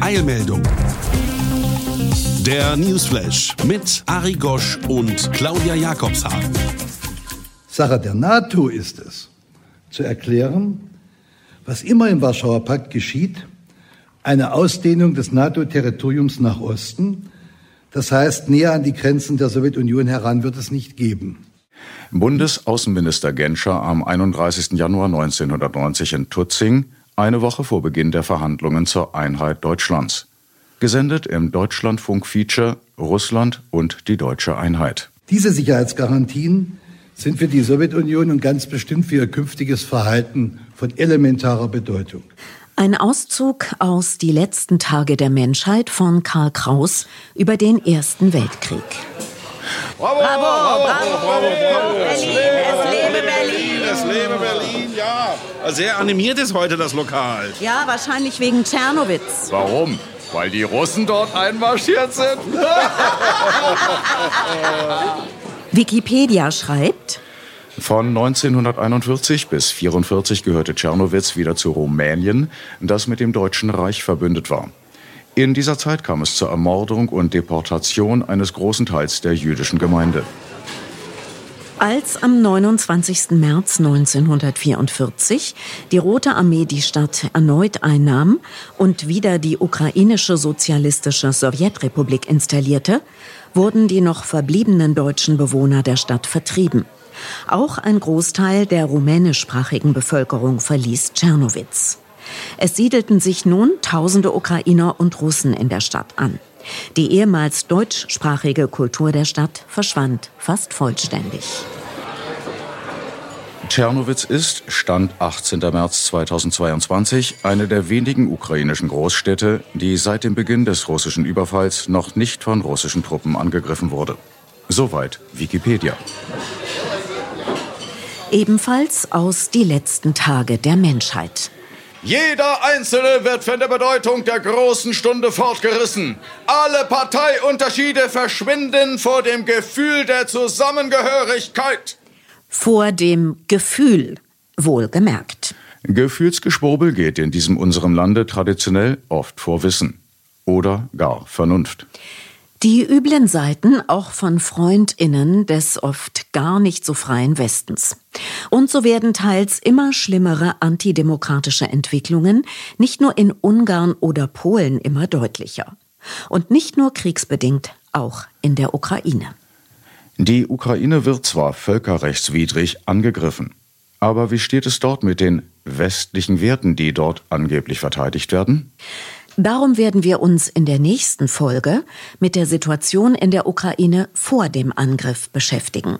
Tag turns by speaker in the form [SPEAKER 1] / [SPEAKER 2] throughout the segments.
[SPEAKER 1] Eilmeldung. Der Newsflash mit Ari Gosch und Claudia Jakobshagen.
[SPEAKER 2] Sache der NATO ist es, zu erklären, was immer im Warschauer Pakt geschieht, eine Ausdehnung des NATO-Territoriums nach Osten, das heißt näher an die Grenzen der Sowjetunion heran, wird es nicht geben.
[SPEAKER 3] Bundesaußenminister Genscher am 31. Januar 1990 in Tutzing, eine Woche vor Beginn der Verhandlungen zur Einheit Deutschlands. Gesendet im Deutschlandfunk-Feature Russland und die deutsche Einheit.
[SPEAKER 2] Diese Sicherheitsgarantien sind für die Sowjetunion und ganz bestimmt für ihr künftiges Verhalten von elementarer Bedeutung.
[SPEAKER 4] Ein Auszug aus Die letzten Tage der Menschheit von Karl Kraus über den Ersten Weltkrieg.
[SPEAKER 5] Bravo, bravo, bravo, bravo, bravo. Berlin, es lebe Berlin.
[SPEAKER 1] Es lebe Berlin. Sehr animiert ist heute das Lokal.
[SPEAKER 4] Ja, wahrscheinlich wegen Tschernowitz.
[SPEAKER 3] Warum? Weil die Russen dort einmarschiert sind?
[SPEAKER 4] Wikipedia schreibt,
[SPEAKER 3] Von 1941 bis 1944 gehörte Tschernowitz wieder zu Rumänien, das mit dem Deutschen Reich verbündet war. In dieser Zeit kam es zur Ermordung und Deportation eines großen Teils der jüdischen Gemeinde.
[SPEAKER 4] Als am 29. März 1944 die Rote Armee die Stadt erneut einnahm und wieder die ukrainische sozialistische Sowjetrepublik installierte, wurden die noch verbliebenen deutschen Bewohner der Stadt vertrieben. Auch ein Großteil der rumänischsprachigen Bevölkerung verließ Tschernowitz. Es siedelten sich nun tausende Ukrainer und Russen in der Stadt an. Die ehemals deutschsprachige Kultur der Stadt verschwand fast vollständig.
[SPEAKER 3] Tschernowitz ist, Stand 18. März 2022, eine der wenigen ukrainischen Großstädte, die seit dem Beginn des russischen Überfalls noch nicht von russischen Truppen angegriffen wurde. Soweit Wikipedia.
[SPEAKER 4] Ebenfalls aus Die letzten Tage der Menschheit.
[SPEAKER 3] Jeder Einzelne wird von der Bedeutung der großen Stunde fortgerissen. Alle Parteiunterschiede verschwinden vor dem Gefühl der Zusammengehörigkeit.
[SPEAKER 4] Vor dem Gefühl, wohlgemerkt.
[SPEAKER 3] Gefühlsgeschwurbel geht in diesem unserem Lande traditionell oft vor Wissen oder gar Vernunft.
[SPEAKER 4] Die üblen Seiten auch von Freundinnen des oft gar nicht so freien Westens. Und so werden teils immer schlimmere antidemokratische Entwicklungen nicht nur in Ungarn oder Polen immer deutlicher. Und nicht nur kriegsbedingt, auch in der Ukraine.
[SPEAKER 3] Die Ukraine wird zwar völkerrechtswidrig angegriffen, aber wie steht es dort mit den westlichen Werten, die dort angeblich verteidigt werden?
[SPEAKER 4] Darum werden wir uns in der nächsten Folge mit der Situation in der Ukraine vor dem Angriff beschäftigen.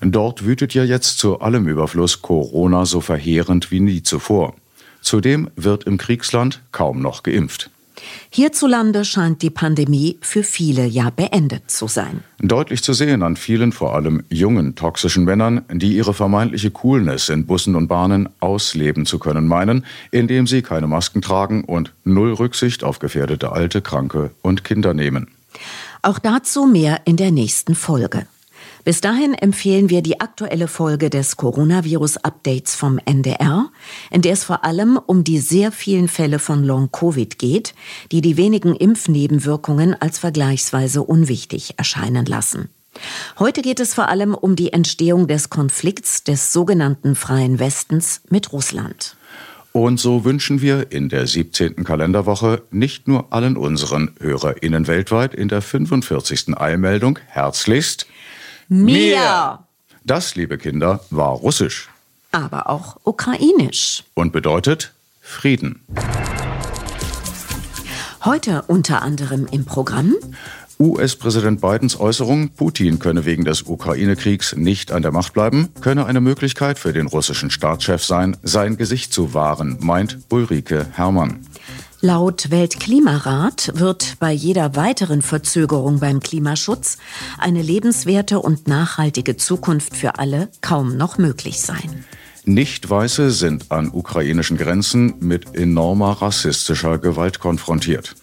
[SPEAKER 3] Dort wütet ja jetzt zu allem Überfluss Corona so verheerend wie nie zuvor. Zudem wird im Kriegsland kaum noch geimpft.
[SPEAKER 4] Hierzulande scheint die Pandemie für viele ja beendet zu sein.
[SPEAKER 3] Deutlich zu sehen an vielen, vor allem jungen, toxischen Männern, die ihre vermeintliche Coolness in Bussen und Bahnen ausleben zu können meinen, indem sie keine Masken tragen und null Rücksicht auf gefährdete Alte, Kranke und Kinder nehmen.
[SPEAKER 4] Auch dazu mehr in der nächsten Folge. Bis dahin empfehlen wir die aktuelle Folge des Coronavirus-Updates vom NDR, in der es vor allem um die sehr vielen Fälle von Long-Covid geht, die die wenigen Impfnebenwirkungen als vergleichsweise unwichtig erscheinen lassen. Heute geht es vor allem um die Entstehung des Konflikts des sogenannten Freien Westens mit Russland.
[SPEAKER 3] Und so wünschen wir in der 17. Kalenderwoche nicht nur allen unseren HörerInnen weltweit in der 45. Eilmeldung herzlichst
[SPEAKER 4] Mir!
[SPEAKER 3] Das, liebe Kinder, war Russisch
[SPEAKER 4] Aber auch ukrainisch.
[SPEAKER 3] und bedeutet Frieden.
[SPEAKER 4] Heute unter anderem im Programm
[SPEAKER 3] US-Präsident Bidens Äußerung, Putin könne wegen des Ukraine-Kriegs nicht an der Macht bleiben, könne eine Möglichkeit für den russischen Staatschef sein, sein Gesicht zu wahren, meint Ulrike Herrmann.
[SPEAKER 4] Laut Weltklimarat wird bei jeder weiteren Verzögerung beim Klimaschutz eine lebenswerte und nachhaltige Zukunft für alle kaum noch möglich sein.
[SPEAKER 3] Nicht-Weiße sind an ukrainischen Grenzen mit enormer rassistischer Gewalt konfrontiert.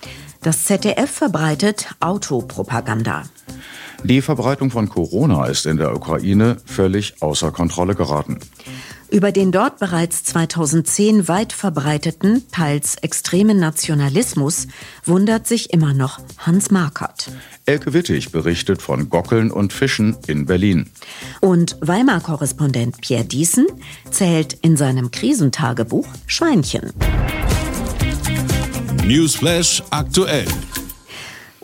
[SPEAKER 4] Das ZDF verbreitet Autopropaganda.
[SPEAKER 3] Die Verbreitung von Corona ist in der Ukraine völlig außer Kontrolle geraten.
[SPEAKER 4] Über den dort bereits 2010 weit verbreiteten, teils extremen Nationalismus wundert sich immer noch Hans Markert.
[SPEAKER 3] Elke Wittig berichtet von Gockeln und Fischen in Berlin.
[SPEAKER 4] Und Weimar-Korrespondent Pierre Diesen zählt in seinem Krisentagebuch Schweinchen.
[SPEAKER 1] Newsflash aktuell.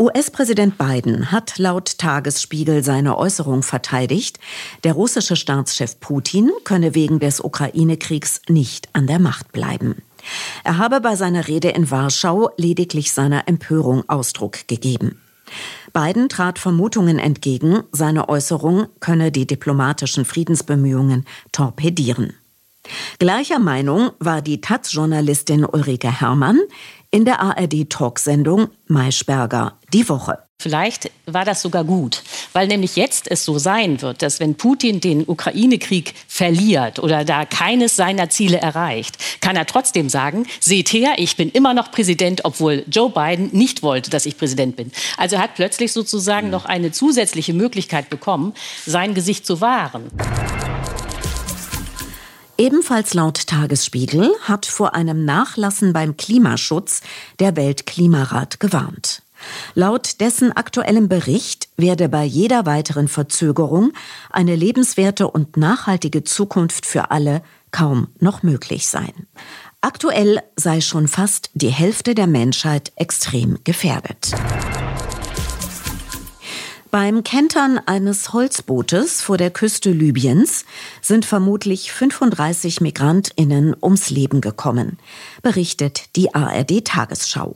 [SPEAKER 4] US-Präsident Biden hat laut Tagesspiegel seine Äußerung verteidigt, der russische Staatschef Putin könne wegen des Ukraine-Kriegs nicht an der Macht bleiben. Er habe bei seiner Rede in Warschau lediglich seiner Empörung Ausdruck gegeben. Biden trat Vermutungen entgegen, seine Äußerung könne die diplomatischen Friedensbemühungen torpedieren. Gleicher Meinung war die Taz-Journalistin Ulrike Herrmann in der ARD-Talksendung Maischberger die Woche.
[SPEAKER 6] Vielleicht war das sogar gut, weil nämlich jetzt es so sein wird, dass wenn Putin den Ukraine-Krieg verliert oder da keines seiner Ziele erreicht, kann er trotzdem sagen, seht her, ich bin immer noch Präsident, obwohl Joe Biden nicht wollte, dass ich Präsident bin. Also er hat plötzlich sozusagen noch eine zusätzliche Möglichkeit bekommen, sein Gesicht zu wahren.
[SPEAKER 4] Ebenfalls laut Tagesspiegel hat vor einem Nachlassen beim Klimaschutz der Weltklimarat gewarnt. Laut dessen aktuellem Bericht werde bei jeder weiteren Verzögerung eine lebenswerte und nachhaltige Zukunft für alle kaum noch möglich sein. Aktuell sei schon fast die Hälfte der Menschheit extrem gefährdet. Beim Kentern eines Holzbootes vor der Küste Libyens sind vermutlich 35 Migrantinnen ums Leben gekommen, berichtet die ARD Tagesschau.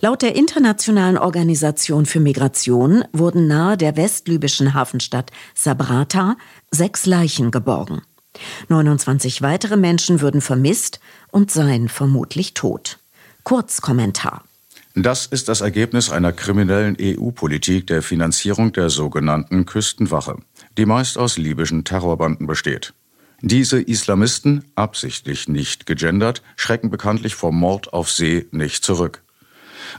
[SPEAKER 4] Laut der Internationalen Organisation für Migration wurden nahe der westlibyschen Hafenstadt Sabrata sechs Leichen geborgen. 29 weitere Menschen würden vermisst und seien vermutlich tot. Kurzkommentar.
[SPEAKER 3] Das ist das Ergebnis einer kriminellen EU-Politik der Finanzierung der sogenannten Küstenwache, die meist aus libyschen Terrorbanden besteht. Diese Islamisten, absichtlich nicht gegendert, schrecken bekanntlich vor Mord auf See nicht zurück.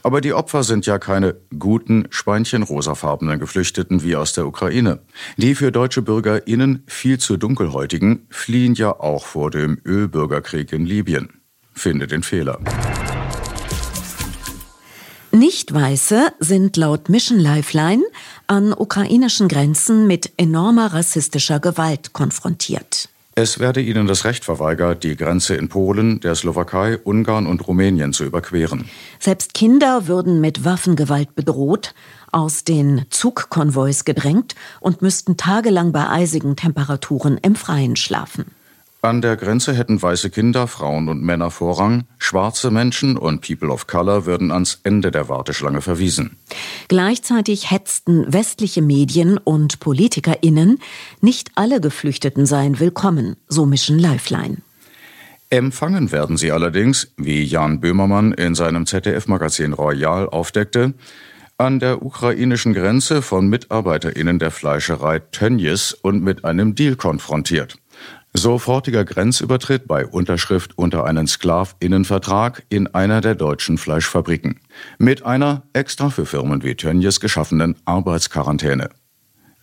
[SPEAKER 3] Aber die Opfer sind ja keine guten, schweinchenrosafarbenen Geflüchteten wie aus der Ukraine. Die für deutsche BürgerInnen viel zu dunkelhäutigen fliehen ja auch vor dem Ölbürgerkrieg in Libyen. Finde den Fehler.
[SPEAKER 4] Nicht-Weiße sind laut Mission Lifeline an ukrainischen Grenzen mit enormer rassistischer Gewalt konfrontiert.
[SPEAKER 3] Es werde ihnen das Recht verweigert, die Grenze in Polen, der Slowakei, Ungarn und Rumänien zu überqueren.
[SPEAKER 4] Selbst Kinder würden mit Waffengewalt bedroht, aus den Zugkonvois gedrängt und müssten tagelang bei eisigen Temperaturen im Freien schlafen.
[SPEAKER 3] An der Grenze hätten weiße Kinder, Frauen und Männer Vorrang, schwarze Menschen und People of Color würden ans Ende der Warteschlange verwiesen.
[SPEAKER 4] Gleichzeitig hetzten westliche Medien und PolitikerInnen, nicht alle Geflüchteten seien willkommen, so mischen Lifeline.
[SPEAKER 3] Empfangen werden sie allerdings, wie Jan Böhmermann in seinem ZDF-Magazin Royal aufdeckte, an der ukrainischen Grenze von MitarbeiterInnen der Fleischerei Tönjes und mit einem Deal konfrontiert. Sofortiger Grenzübertritt bei Unterschrift unter einen Sklavinnenvertrag in einer der deutschen Fleischfabriken. Mit einer extra für Firmen wie Tönnies geschaffenen Arbeitsquarantäne.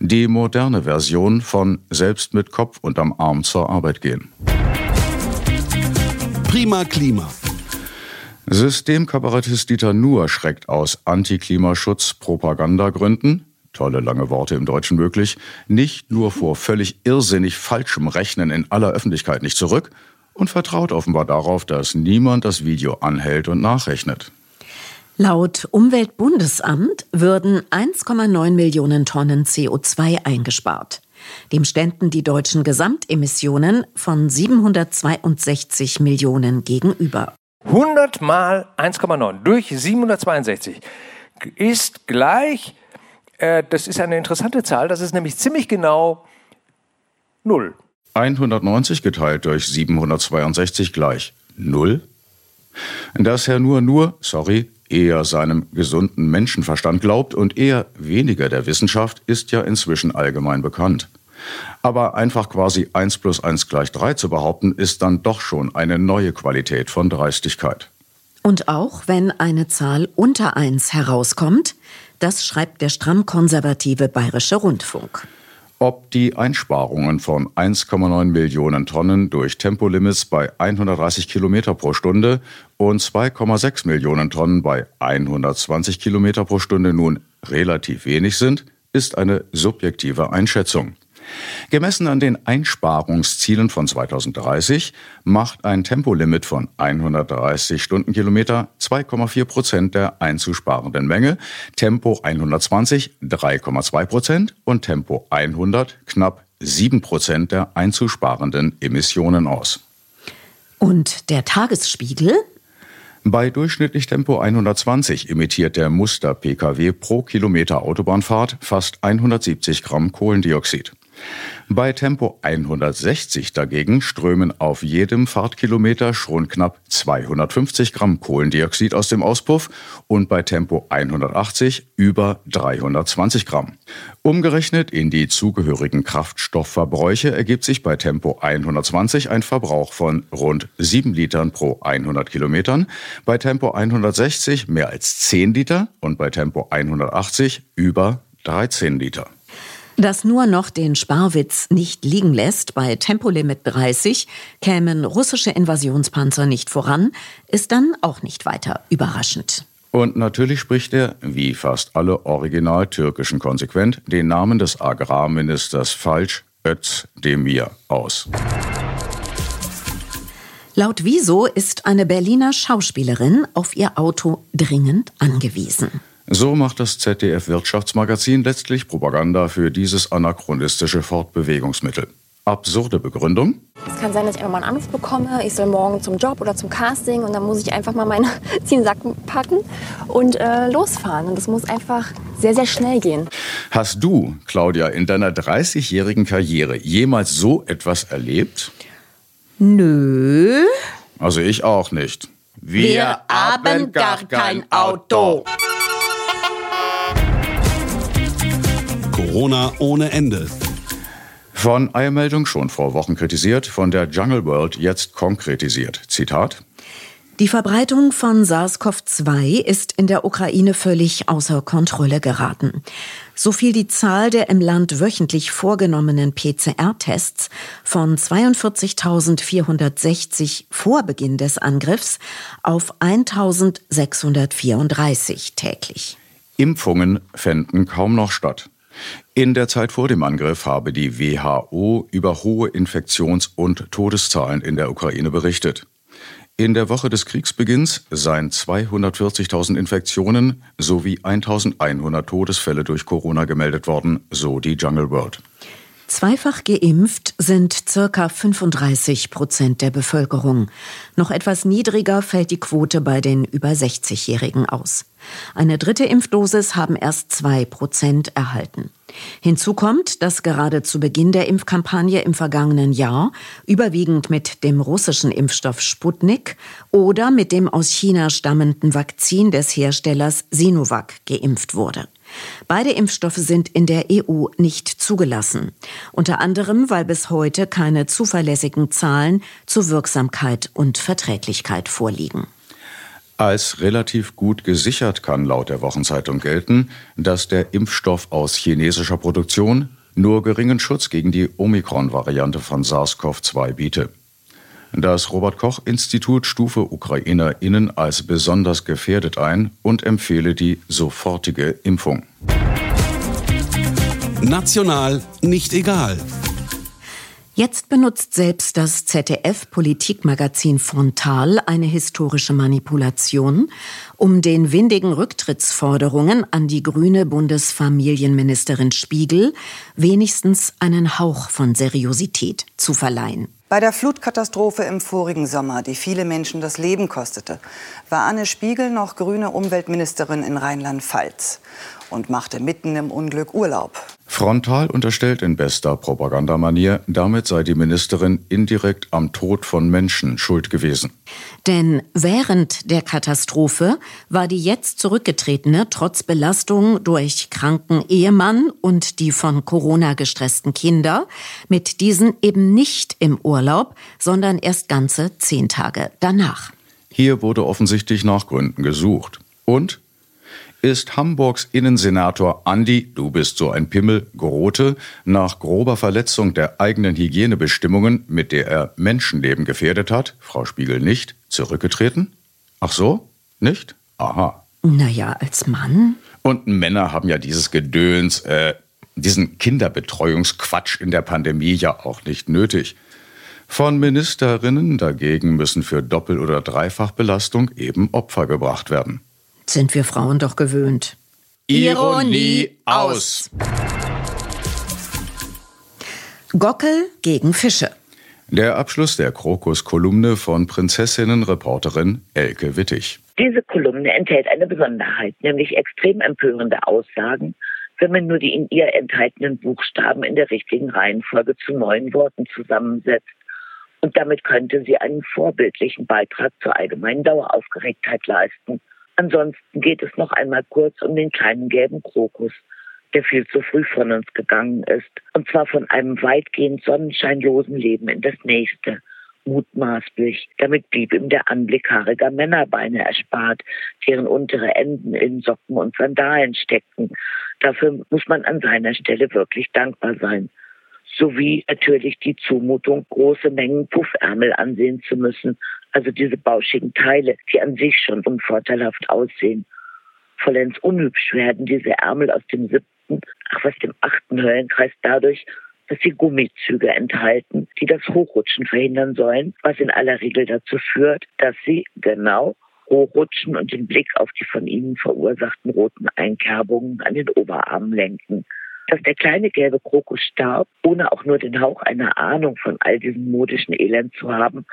[SPEAKER 3] Die moderne Version von selbst mit Kopf unterm Arm zur Arbeit gehen.
[SPEAKER 1] Prima Klima.
[SPEAKER 3] Systemkabarettist Dieter Nuhr schreckt aus Antiklimaschutz-Propagandagründen tolle lange Worte im Deutschen möglich, nicht nur vor völlig irrsinnig falschem Rechnen in aller Öffentlichkeit nicht zurück und vertraut offenbar darauf, dass niemand das Video anhält und nachrechnet.
[SPEAKER 4] Laut Umweltbundesamt würden 1,9 Millionen Tonnen CO2 eingespart. Dem ständen die deutschen Gesamtemissionen von 762 Millionen gegenüber.
[SPEAKER 7] 100 mal 1,9 durch 762 ist gleich Äh, das ist eine interessante Zahl. Das ist nämlich ziemlich genau null.
[SPEAKER 3] 190 geteilt durch 762 gleich null. Dass Herr Nur nur, sorry, eher seinem gesunden Menschenverstand glaubt und eher weniger der Wissenschaft, ist ja inzwischen allgemein bekannt. Aber einfach quasi 1 plus 1 gleich 3 zu behaupten, ist dann doch schon eine neue Qualität von Dreistigkeit.
[SPEAKER 4] Und auch wenn eine Zahl unter 1 herauskommt, das schreibt der stramm konservative Bayerische Rundfunk.
[SPEAKER 3] Ob die Einsparungen von 1,9 Millionen Tonnen durch Tempolimits bei 130 Kilometer pro Stunde und 2,6 Millionen Tonnen bei 120 Kilometer pro Stunde nun relativ wenig sind, ist eine subjektive Einschätzung. Gemessen an den Einsparungszielen von 2030 macht ein Tempolimit von 130 Stundenkilometer 2,4 Prozent der einzusparenden Menge, Tempo 120 3,2 Prozent und Tempo 100 knapp 7 Prozent der einzusparenden Emissionen aus.
[SPEAKER 4] Und der Tagesspiegel
[SPEAKER 3] bei durchschnittlich Tempo 120 emittiert der Muster-Pkw pro Kilometer Autobahnfahrt fast 170 Gramm Kohlendioxid. Bei Tempo 160 dagegen strömen auf jedem Fahrtkilometer schon knapp 250 Gramm Kohlendioxid aus dem Auspuff und bei Tempo 180 über 320 Gramm. Umgerechnet in die zugehörigen Kraftstoffverbräuche ergibt sich bei Tempo 120 ein Verbrauch von rund 7 Litern pro 100 Kilometern, bei Tempo 160 mehr als 10 Liter und bei Tempo 180 über 13 Liter.
[SPEAKER 4] Das nur noch den Sparwitz nicht liegen lässt, bei Tempolimit 30 kämen russische Invasionspanzer nicht voran, ist dann auch nicht weiter überraschend.
[SPEAKER 3] Und natürlich spricht er, wie fast alle original türkischen konsequent, den Namen des Agrarministers falsch, Özdemir, aus.
[SPEAKER 4] Laut Wieso ist eine Berliner Schauspielerin auf ihr Auto dringend angewiesen.
[SPEAKER 3] So macht das ZDF Wirtschaftsmagazin letztlich Propaganda für dieses anachronistische Fortbewegungsmittel. Absurde Begründung?
[SPEAKER 8] Es kann sein, dass ich einfach mal einen Anruf bekomme, ich soll morgen zum Job oder zum Casting und dann muss ich einfach mal meine Zielsack packen und äh, losfahren. Und das muss einfach sehr, sehr schnell gehen.
[SPEAKER 3] Hast du, Claudia, in deiner 30-jährigen Karriere jemals so etwas erlebt?
[SPEAKER 4] Nö.
[SPEAKER 3] Also ich auch nicht.
[SPEAKER 5] Wir, Wir haben gar kein Auto.
[SPEAKER 1] Corona ohne Ende.
[SPEAKER 3] Von Eilmeldung schon vor Wochen kritisiert, von der Jungle World jetzt konkretisiert. Zitat.
[SPEAKER 4] Die Verbreitung von SARS-CoV-2 ist in der Ukraine völlig außer Kontrolle geraten. So fiel die Zahl der im Land wöchentlich vorgenommenen PCR-Tests von 42.460 vor Beginn des Angriffs auf 1.634 täglich.
[SPEAKER 3] Impfungen fänden kaum noch statt. In der Zeit vor dem Angriff habe die WHO über hohe Infektions- und Todeszahlen in der Ukraine berichtet. In der Woche des Kriegsbeginns seien 240.000 Infektionen sowie 1.100 Todesfälle durch Corona gemeldet worden, so die Jungle World.
[SPEAKER 4] Zweifach geimpft sind circa 35 Prozent der Bevölkerung. Noch etwas niedriger fällt die Quote bei den über 60-Jährigen aus. Eine dritte Impfdosis haben erst zwei Prozent erhalten. Hinzu kommt, dass gerade zu Beginn der Impfkampagne im vergangenen Jahr überwiegend mit dem russischen Impfstoff Sputnik oder mit dem aus China stammenden Vakzin des Herstellers Sinovac geimpft wurde. Beide Impfstoffe sind in der EU nicht zugelassen, unter anderem weil bis heute keine zuverlässigen Zahlen zur Wirksamkeit und Verträglichkeit vorliegen.
[SPEAKER 3] Als relativ gut gesichert kann laut der Wochenzeitung gelten, dass der Impfstoff aus chinesischer Produktion nur geringen Schutz gegen die Omikron-Variante von SARS-CoV-2 biete. Das Robert Koch Institut stufe Ukrainerinnen als besonders gefährdet ein und empfehle die sofortige Impfung.
[SPEAKER 1] National nicht egal.
[SPEAKER 4] Jetzt benutzt selbst das ZDF-Politikmagazin Frontal eine historische Manipulation, um den windigen Rücktrittsforderungen an die grüne Bundesfamilienministerin Spiegel wenigstens einen Hauch von Seriosität zu verleihen.
[SPEAKER 9] Bei der Flutkatastrophe im vorigen Sommer, die viele Menschen das Leben kostete, war Anne Spiegel noch grüne Umweltministerin in Rheinland-Pfalz und machte mitten im Unglück Urlaub.
[SPEAKER 3] Frontal unterstellt in bester Propagandamanier, damit sei die Ministerin indirekt am Tod von Menschen schuld gewesen.
[SPEAKER 4] Denn während der Katastrophe war die jetzt zurückgetretene trotz Belastung durch kranken Ehemann und die von Corona gestressten Kinder mit diesen eben nicht im Urlaub, sondern erst ganze zehn Tage danach.
[SPEAKER 3] Hier wurde offensichtlich nach Gründen gesucht. Und ist Hamburgs Innensenator Andi, du bist so ein Pimmel, Grote, nach grober Verletzung der eigenen Hygienebestimmungen, mit der er Menschenleben gefährdet hat, Frau Spiegel nicht, zurückgetreten? Ach so? Nicht? Aha.
[SPEAKER 4] Naja, als Mann.
[SPEAKER 3] Und Männer haben ja dieses Gedöns, äh, diesen Kinderbetreuungsquatsch in der Pandemie ja auch nicht nötig. Von Ministerinnen dagegen müssen für Doppel- oder Dreifachbelastung eben Opfer gebracht werden.
[SPEAKER 4] Sind wir Frauen doch gewöhnt.
[SPEAKER 3] Ironie aus.
[SPEAKER 4] Gockel gegen Fische.
[SPEAKER 3] Der Abschluss der Krokus-Kolumne von Prinzessinnen-Reporterin Elke Wittig.
[SPEAKER 10] Diese Kolumne enthält eine Besonderheit, nämlich extrem empörende Aussagen, wenn man nur die in ihr enthaltenen Buchstaben in der richtigen Reihenfolge zu neuen Worten zusammensetzt. Und damit könnte sie einen vorbildlichen Beitrag zur allgemeinen Daueraufgeregtheit leisten. Ansonsten geht es noch einmal kurz um den kleinen gelben Krokus, der viel zu früh von uns gegangen ist. Und zwar von einem weitgehend sonnenscheinlosen Leben in das nächste. Mutmaßlich. Damit blieb ihm der Anblick haariger Männerbeine erspart, deren untere Enden in Socken und Sandalen steckten. Dafür muss man an seiner Stelle wirklich dankbar sein sowie natürlich die Zumutung, große Mengen Puffärmel ansehen zu müssen, also diese bauschigen Teile, die an sich schon unvorteilhaft aussehen. Vollends unhübsch werden diese Ärmel aus dem siebten, ach was dem achten Höllenkreis dadurch, dass sie Gummizüge enthalten, die das Hochrutschen verhindern sollen, was in aller Regel dazu führt, dass sie genau hochrutschen und den Blick auf die von ihnen verursachten roten Einkerbungen an den Oberarmen lenken dass der kleine gelbe Krokus starb, ohne auch nur den Hauch einer Ahnung von all diesem modischen Elend zu haben,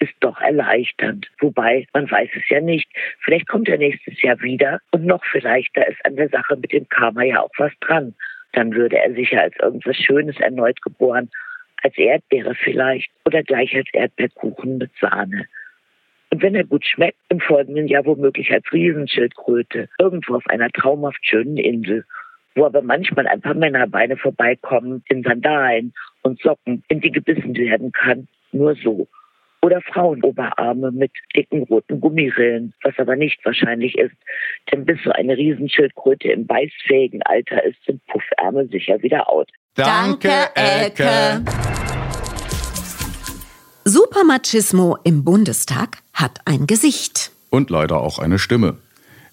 [SPEAKER 10] ist doch erleichternd. Wobei, man weiß es ja nicht. Vielleicht kommt er nächstes Jahr wieder und noch vielleicht, da ist an der Sache mit dem Karma ja auch was dran. Dann würde er sicher als irgendwas Schönes erneut geboren, als Erdbeere vielleicht oder gleich als Erdbeerkuchen mit Sahne. Und wenn er gut schmeckt, im folgenden Jahr womöglich als Riesenschildkröte, irgendwo auf einer traumhaft schönen Insel wo aber manchmal ein paar Männerbeine vorbeikommen in Sandalen und Socken, in die gebissen werden kann. Nur so. Oder Frauenoberarme mit dicken roten Gummirillen, was aber nicht wahrscheinlich ist. Denn bis so eine Riesenschildkröte im beißfähigen Alter ist, sind Puffärme sicher wieder out.
[SPEAKER 4] Danke, Elke. Supermachismo im Bundestag hat ein Gesicht.
[SPEAKER 3] Und leider auch eine Stimme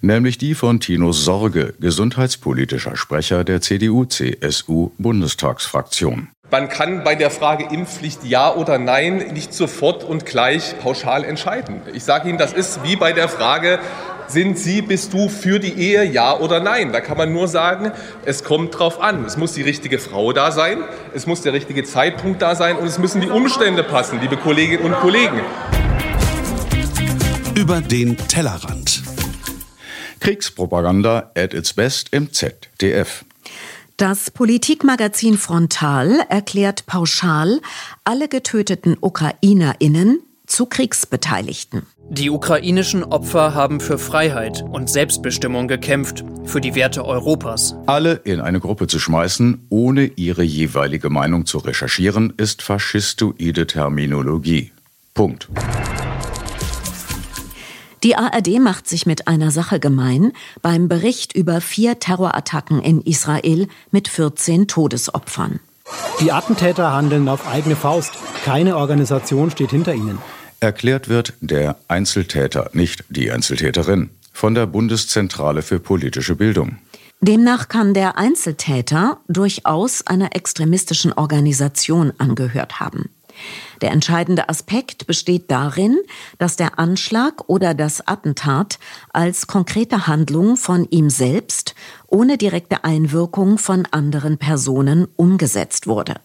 [SPEAKER 3] nämlich die von Tino Sorge, gesundheitspolitischer Sprecher der CDU-CSU-Bundestagsfraktion.
[SPEAKER 11] Man kann bei der Frage Impfpflicht ja oder nein nicht sofort und gleich pauschal entscheiden. Ich sage Ihnen, das ist wie bei der Frage, sind Sie, bist du für die Ehe, ja oder nein? Da kann man nur sagen, es kommt drauf an. Es muss die richtige Frau da sein, es muss der richtige Zeitpunkt da sein und es müssen die Umstände passen, liebe Kolleginnen und Kollegen.
[SPEAKER 1] Über den Tellerrand.
[SPEAKER 3] Kriegspropaganda at its best im ZDF.
[SPEAKER 4] Das Politikmagazin Frontal erklärt pauschal alle getöteten Ukrainerinnen zu Kriegsbeteiligten.
[SPEAKER 12] Die ukrainischen Opfer haben für Freiheit und Selbstbestimmung gekämpft, für die Werte Europas.
[SPEAKER 3] Alle in eine Gruppe zu schmeißen, ohne ihre jeweilige Meinung zu recherchieren, ist faschistoide Terminologie. Punkt.
[SPEAKER 4] Die ARD macht sich mit einer Sache gemein beim Bericht über vier Terrorattacken in Israel mit 14 Todesopfern.
[SPEAKER 13] Die Attentäter handeln auf eigene Faust. Keine Organisation steht hinter ihnen.
[SPEAKER 3] Erklärt wird der Einzeltäter, nicht die Einzeltäterin, von der Bundeszentrale für politische Bildung.
[SPEAKER 4] Demnach kann der Einzeltäter durchaus einer extremistischen Organisation angehört haben. Der entscheidende Aspekt besteht darin, dass der Anschlag oder das Attentat als konkrete Handlung von ihm selbst ohne direkte Einwirkung von anderen Personen umgesetzt wurde.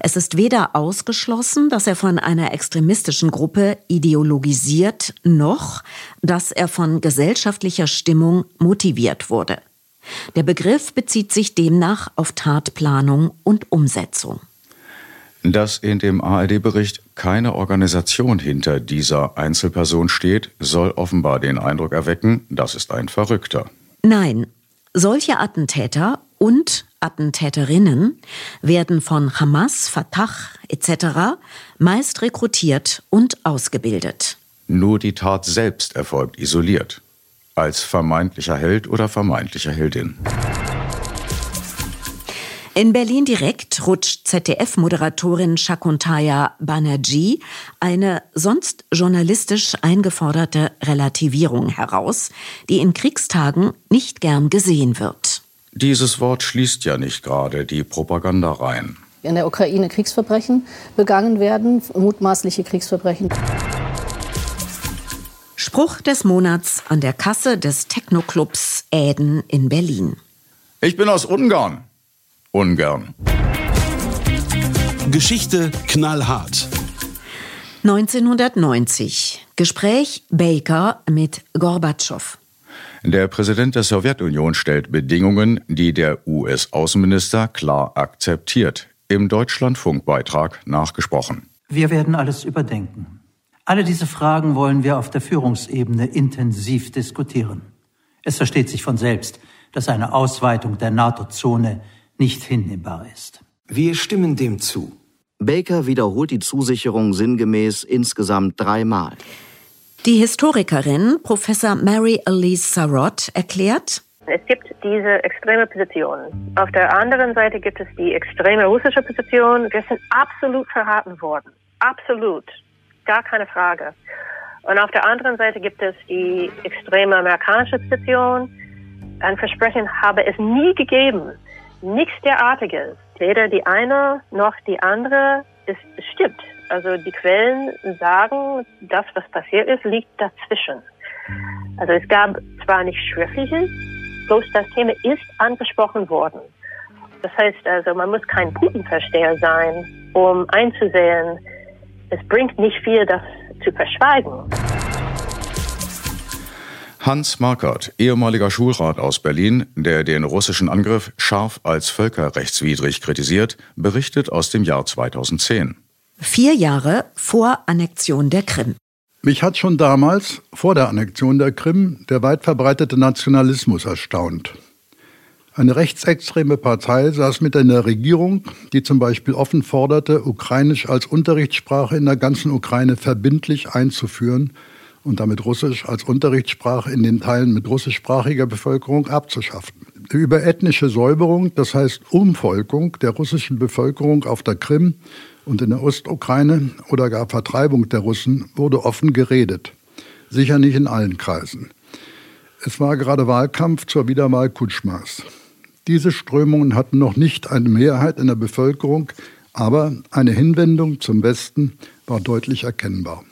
[SPEAKER 4] Es ist weder ausgeschlossen, dass er von einer extremistischen Gruppe ideologisiert, noch, dass er von gesellschaftlicher Stimmung motiviert wurde. Der Begriff bezieht sich demnach auf Tatplanung und Umsetzung.
[SPEAKER 3] Dass in dem ARD-Bericht keine Organisation hinter dieser Einzelperson steht, soll offenbar den Eindruck erwecken, das ist ein Verrückter.
[SPEAKER 4] Nein, solche Attentäter und Attentäterinnen werden von Hamas, Fatah etc. meist rekrutiert und ausgebildet.
[SPEAKER 3] Nur die Tat selbst erfolgt isoliert, als vermeintlicher Held oder vermeintlicher Heldin.
[SPEAKER 4] In Berlin direkt rutscht ZDF-Moderatorin Shakuntaya Banerjee eine sonst journalistisch eingeforderte Relativierung heraus, die in Kriegstagen nicht gern gesehen wird.
[SPEAKER 3] Dieses Wort schließt ja nicht gerade die Propaganda rein.
[SPEAKER 14] In der Ukraine Kriegsverbrechen begangen werden, mutmaßliche Kriegsverbrechen.
[SPEAKER 4] Spruch des Monats an der Kasse des Technoclubs Äden in Berlin.
[SPEAKER 3] Ich bin aus Ungarn. Ungern.
[SPEAKER 1] Geschichte knallhart.
[SPEAKER 4] 1990. Gespräch Baker mit Gorbatschow.
[SPEAKER 3] Der Präsident der Sowjetunion stellt Bedingungen, die der US-Außenminister klar akzeptiert. Im Deutschlandfunkbeitrag nachgesprochen.
[SPEAKER 15] Wir werden alles überdenken. Alle diese Fragen wollen wir auf der Führungsebene intensiv diskutieren. Es versteht sich von selbst, dass eine Ausweitung der NATO-Zone nicht hinnehmbar ist.
[SPEAKER 16] Wir stimmen dem zu. Baker wiederholt die Zusicherung sinngemäß insgesamt dreimal.
[SPEAKER 4] Die Historikerin Professor Mary Elise Sarot erklärt,
[SPEAKER 17] es gibt diese extreme Position. Auf der anderen Seite gibt es die extreme russische Position. Wir sind absolut verraten worden. Absolut. Gar keine Frage. Und auf der anderen Seite gibt es die extreme amerikanische Position. Ein Versprechen habe es nie gegeben nichts derartiges. Weder die eine noch die andere ist stimmt. Also die Quellen sagen, das, was passiert ist, liegt dazwischen. Also es gab zwar nicht schriftliches, bloß das Thema ist angesprochen worden. Das heißt also, man muss kein Putin-Versteher sein, um einzusehen, es bringt nicht viel, das zu verschweigen.
[SPEAKER 3] Hans Markert, ehemaliger Schulrat aus Berlin, der den russischen Angriff scharf als völkerrechtswidrig kritisiert, berichtet aus dem Jahr 2010.
[SPEAKER 4] Vier Jahre vor Annexion der Krim.
[SPEAKER 2] Mich hat schon damals, vor der Annexion der Krim, der weit verbreitete Nationalismus erstaunt. Eine rechtsextreme Partei saß mit in der Regierung, die zum Beispiel offen forderte, Ukrainisch als Unterrichtssprache in der ganzen Ukraine verbindlich einzuführen – und damit Russisch als Unterrichtssprache in den Teilen mit russischsprachiger Bevölkerung abzuschaffen. Über ethnische Säuberung, das heißt Umvolkung der russischen Bevölkerung auf der Krim und in der Ostukraine oder gar Vertreibung der Russen wurde offen geredet. Sicher nicht in allen Kreisen. Es war gerade Wahlkampf zur Wiederwahl Kutschmas. Diese Strömungen hatten noch nicht eine Mehrheit in der Bevölkerung, aber eine Hinwendung zum Westen war deutlich erkennbar.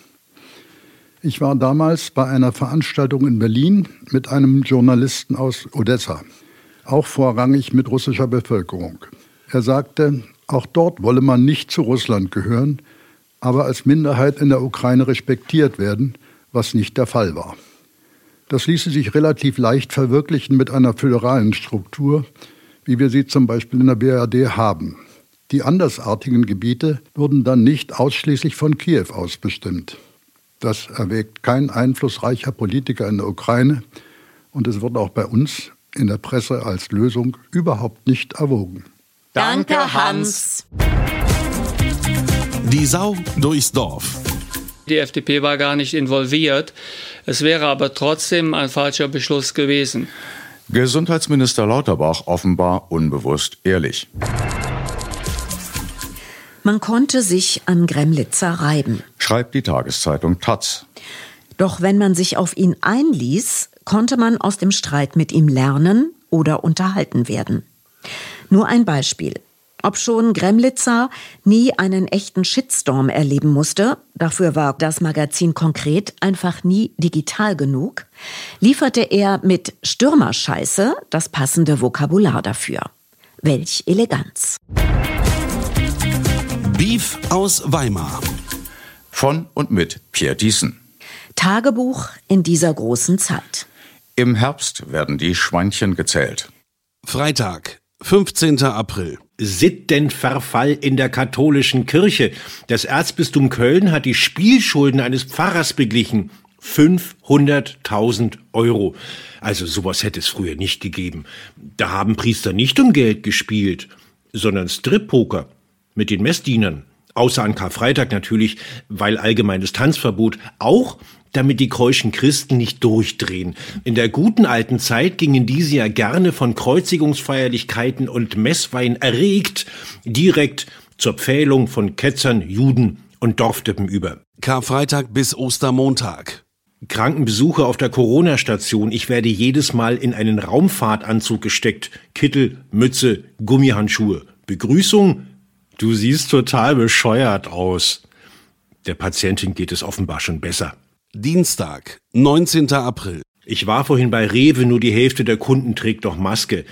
[SPEAKER 2] Ich war damals bei einer Veranstaltung in Berlin mit einem Journalisten aus Odessa, auch vorrangig mit russischer Bevölkerung. Er sagte, auch dort wolle man nicht zu Russland gehören, aber als Minderheit in der Ukraine respektiert werden, was nicht der Fall war. Das ließe sich relativ leicht verwirklichen mit einer föderalen Struktur, wie wir sie zum Beispiel in der BRD haben. Die andersartigen Gebiete wurden dann nicht ausschließlich von Kiew aus bestimmt. Das erwägt kein einflussreicher Politiker in der Ukraine und es wird auch bei uns in der Presse als Lösung überhaupt nicht erwogen.
[SPEAKER 4] Danke, Hans.
[SPEAKER 1] Die Sau durchs Dorf.
[SPEAKER 18] Die FDP war gar nicht involviert. Es wäre aber trotzdem ein falscher Beschluss gewesen.
[SPEAKER 3] Gesundheitsminister Lauterbach offenbar unbewusst ehrlich.
[SPEAKER 4] Man konnte sich an Gremlitzer reiben.
[SPEAKER 3] Schreibt die Tageszeitung Taz.
[SPEAKER 4] Doch wenn man sich auf ihn einließ, konnte man aus dem Streit mit ihm lernen oder unterhalten werden. Nur ein Beispiel. Ob schon Gremlitzer nie einen echten Shitstorm erleben musste, dafür war das Magazin konkret einfach nie digital genug, lieferte er mit Stürmerscheiße das passende Vokabular dafür. Welch Eleganz.
[SPEAKER 1] Beef aus Weimar.
[SPEAKER 3] Von und mit Pierre Diesen.
[SPEAKER 4] Tagebuch in dieser großen Zeit.
[SPEAKER 3] Im Herbst werden die Schweinchen gezählt.
[SPEAKER 1] Freitag, 15. April.
[SPEAKER 19] Sittenverfall in der katholischen Kirche. Das Erzbistum Köln hat die Spielschulden eines Pfarrers beglichen. 500.000 Euro. Also sowas hätte es früher nicht gegeben. Da haben Priester nicht um Geld gespielt, sondern Strip-Poker mit den Messdienern. Außer an Karfreitag natürlich, weil allgemeines Tanzverbot. Auch damit die keuschen Christen nicht durchdrehen. In der guten alten Zeit gingen diese ja gerne von Kreuzigungsfeierlichkeiten und Messwein erregt direkt zur Pfählung von Ketzern, Juden und Dorftippen über.
[SPEAKER 1] Karfreitag bis Ostermontag.
[SPEAKER 19] Krankenbesuche auf der Corona-Station. Ich werde jedes Mal in einen Raumfahrtanzug gesteckt. Kittel, Mütze, Gummihandschuhe. Begrüßung? Du siehst total bescheuert aus. Der Patientin geht es offenbar schon besser.
[SPEAKER 1] Dienstag, 19. April.
[SPEAKER 19] Ich war vorhin bei Rewe, nur die Hälfte der Kunden trägt doch Maske.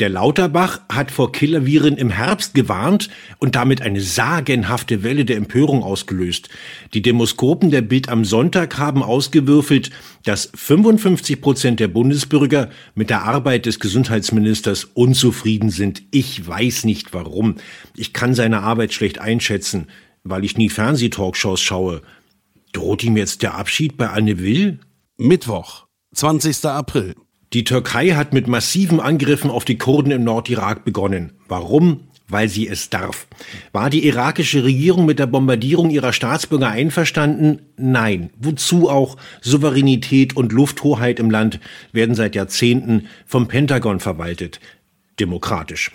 [SPEAKER 19] Der Lauterbach hat vor Killerviren im Herbst gewarnt und damit eine sagenhafte Welle der Empörung ausgelöst. Die Demoskopen der Bild am Sonntag haben ausgewürfelt, dass 55 Prozent der Bundesbürger mit der Arbeit des Gesundheitsministers unzufrieden sind. Ich weiß nicht warum. Ich kann seine Arbeit schlecht einschätzen, weil ich nie Fernsehtalkshows schaue. Droht ihm jetzt der Abschied bei Anne Will?
[SPEAKER 1] Mittwoch, 20. April.
[SPEAKER 19] Die Türkei hat mit massiven Angriffen auf die Kurden im Nordirak begonnen. Warum? Weil sie es darf. War die irakische Regierung mit der Bombardierung ihrer Staatsbürger einverstanden? Nein. Wozu auch? Souveränität und Lufthoheit im Land werden seit Jahrzehnten vom Pentagon verwaltet. Demokratisch.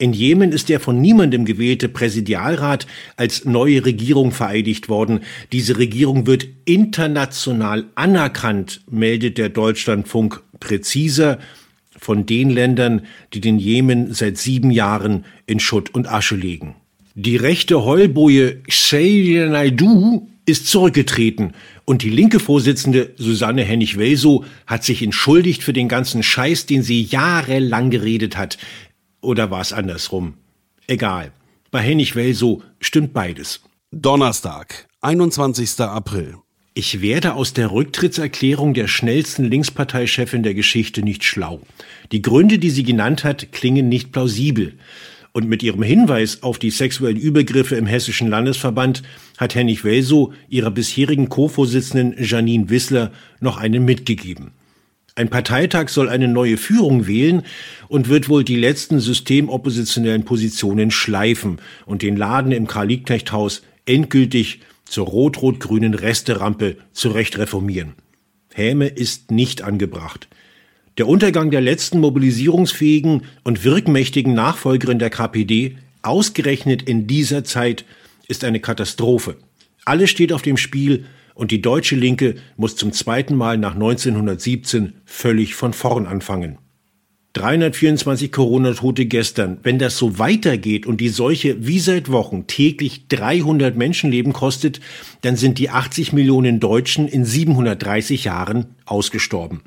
[SPEAKER 19] In Jemen ist der von niemandem gewählte Präsidialrat als neue Regierung vereidigt worden. Diese Regierung wird international anerkannt, meldet der Deutschlandfunk präziser von den Ländern, die den Jemen seit sieben Jahren in Schutt und Asche legen. Die rechte Heulboje Sheikh Naidu ist zurückgetreten und die linke Vorsitzende Susanne Hennig-Welsow hat sich entschuldigt für den ganzen Scheiß, den sie jahrelang geredet hat. Oder war es andersrum? Egal. Bei Hennig Welso stimmt beides.
[SPEAKER 1] Donnerstag, 21. April.
[SPEAKER 19] Ich werde aus der Rücktrittserklärung der schnellsten Linksparteichefin der Geschichte nicht schlau. Die Gründe, die sie genannt hat, klingen nicht plausibel. Und mit ihrem Hinweis auf die sexuellen Übergriffe im Hessischen Landesverband hat Hennig Welso ihrer bisherigen Co-Vorsitzenden Janine Wissler noch einen mitgegeben. Ein Parteitag soll eine neue Führung wählen und wird wohl die letzten systemoppositionellen Positionen schleifen und den Laden im Karl-Liebknecht-Haus endgültig zur rot-rot-grünen Resterampe zurecht reformieren. Häme ist nicht angebracht. Der Untergang der letzten mobilisierungsfähigen und wirkmächtigen Nachfolgerin der KPD, ausgerechnet in dieser Zeit, ist eine Katastrophe. Alles steht auf dem Spiel und die deutsche Linke muss zum zweiten Mal nach 1917 völlig von vorn anfangen. 324 Corona-Tote gestern. Wenn das so weitergeht und die Seuche wie seit Wochen täglich 300 Menschenleben kostet, dann sind die 80 Millionen Deutschen in 730 Jahren ausgestorben.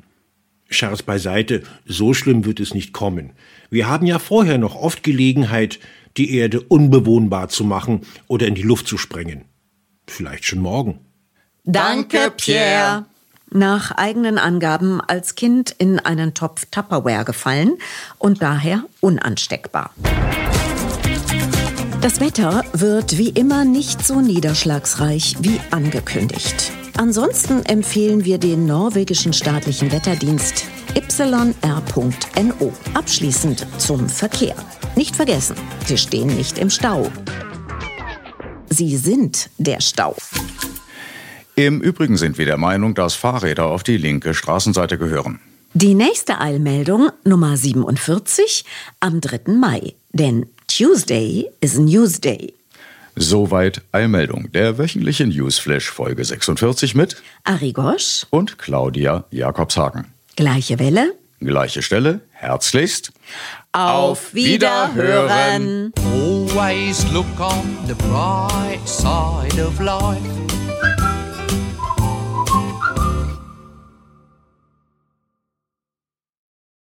[SPEAKER 19] Scherz beiseite, so schlimm wird es nicht kommen. Wir haben ja vorher noch oft Gelegenheit, die Erde unbewohnbar zu machen oder in die Luft zu sprengen. Vielleicht schon morgen.
[SPEAKER 4] Danke, Pierre. Nach eigenen Angaben als Kind in einen Topf Tupperware gefallen und daher unansteckbar. Das Wetter wird wie immer nicht so niederschlagsreich wie angekündigt. Ansonsten empfehlen wir den norwegischen staatlichen Wetterdienst yr.no. Abschließend zum Verkehr. Nicht vergessen, Sie stehen nicht im Stau. Sie sind der Stau.
[SPEAKER 3] Im Übrigen sind wir der Meinung, dass Fahrräder auf die linke Straßenseite gehören.
[SPEAKER 4] Die nächste Eilmeldung, Nummer 47, am 3. Mai. Denn Tuesday is Newsday.
[SPEAKER 3] Soweit Eilmeldung, der wöchentliche Newsflash Folge 46 mit
[SPEAKER 4] Ari Gosch
[SPEAKER 3] und Claudia Jakobshagen.
[SPEAKER 4] Gleiche Welle,
[SPEAKER 3] gleiche Stelle, herzlichst.
[SPEAKER 4] Auf Wiederhören.
[SPEAKER 20] Always look on the bright side of life.